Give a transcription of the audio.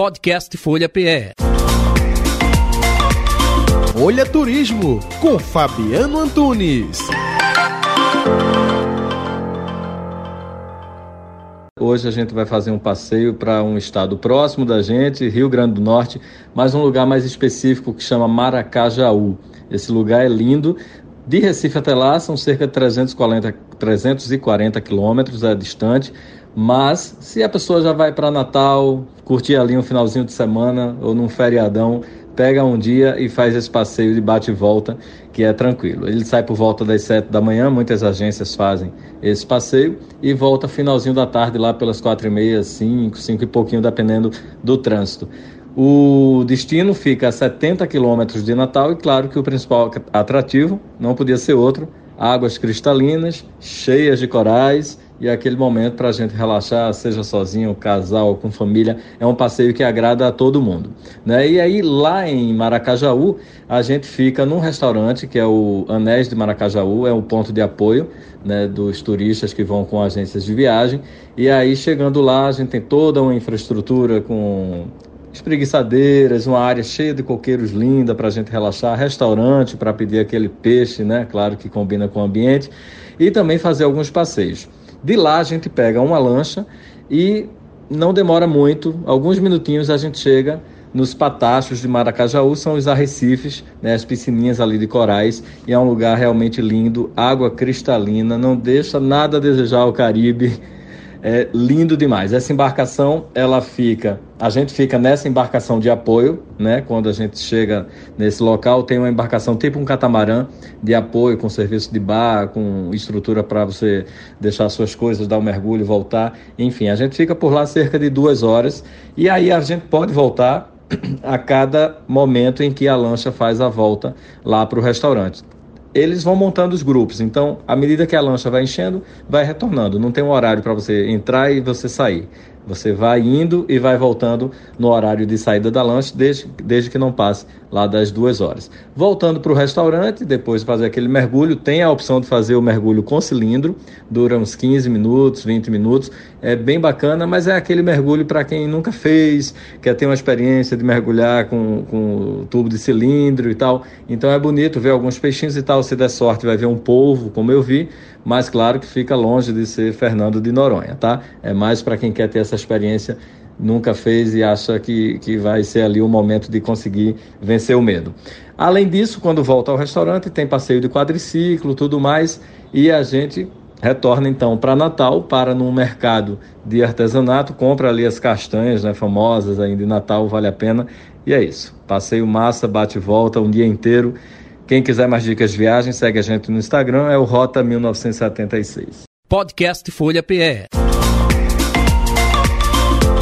Podcast Folha PE. Folha Turismo com Fabiano Antunes. Hoje a gente vai fazer um passeio para um estado próximo da gente, Rio Grande do Norte, mas um lugar mais específico que chama Maracajaú. Esse lugar é lindo. De Recife até lá são cerca de 340, 340 quilômetros, é distante. Mas se a pessoa já vai para Natal, curtir ali um finalzinho de semana ou num feriadão, pega um dia e faz esse passeio de bate e volta, que é tranquilo. Ele sai por volta das 7 da manhã, muitas agências fazem esse passeio, e volta finalzinho da tarde, lá pelas 4 e meia, 5, 5 e pouquinho, dependendo do trânsito. O destino fica a 70 quilômetros de Natal e claro que o principal atrativo não podia ser outro, águas cristalinas, cheias de corais e aquele momento para a gente relaxar, seja sozinho, casal, com família, é um passeio que agrada a todo mundo. Né? E aí lá em Maracajaú, a gente fica num restaurante que é o Anéis de Maracajaú, é um ponto de apoio né, dos turistas que vão com agências de viagem. E aí chegando lá, a gente tem toda uma infraestrutura com espreguiçadeiras, uma área cheia de coqueiros linda para a gente relaxar, restaurante para pedir aquele peixe, né? Claro que combina com o ambiente, e também fazer alguns passeios. De lá a gente pega uma lancha e não demora muito, alguns minutinhos a gente chega nos patachos de Maracajaú, são os arrecifes, né, as piscininhas ali de corais, e é um lugar realmente lindo, água cristalina, não deixa nada a desejar o Caribe é lindo demais. Essa embarcação, ela fica, a gente fica nessa embarcação de apoio, né? Quando a gente chega nesse local, tem uma embarcação tipo um catamarã de apoio com serviço de bar, com estrutura para você deixar suas coisas, dar um mergulho, voltar. Enfim, a gente fica por lá cerca de duas horas e aí a gente pode voltar a cada momento em que a lancha faz a volta lá para o restaurante eles vão montando os grupos. Então, à medida que a lancha vai enchendo, vai retornando. Não tem um horário para você entrar e você sair. Você vai indo e vai voltando no horário de saída da lanche, desde, desde que não passe lá das duas horas. Voltando para o restaurante, depois de fazer aquele mergulho, tem a opção de fazer o mergulho com cilindro, dura uns 15 minutos, 20 minutos, é bem bacana, mas é aquele mergulho para quem nunca fez, quer ter uma experiência de mergulhar com, com tubo de cilindro e tal. Então é bonito ver alguns peixinhos e tal, se der sorte vai ver um polvo, como eu vi, mas claro que fica longe de ser Fernando de Noronha, tá? É mais para quem quer ter essa experiência nunca fez e acha que, que vai ser ali o momento de conseguir vencer o medo. Além disso, quando volta ao restaurante, tem passeio de quadriciclo, tudo mais, e a gente retorna então para Natal, para num mercado de artesanato, compra ali as castanhas, né, famosas ainda de Natal, vale a pena. E é isso. Passeio massa, bate e volta um dia inteiro. Quem quiser mais dicas de viagem, segue a gente no Instagram, é o Rota 1976. Podcast Folha PE.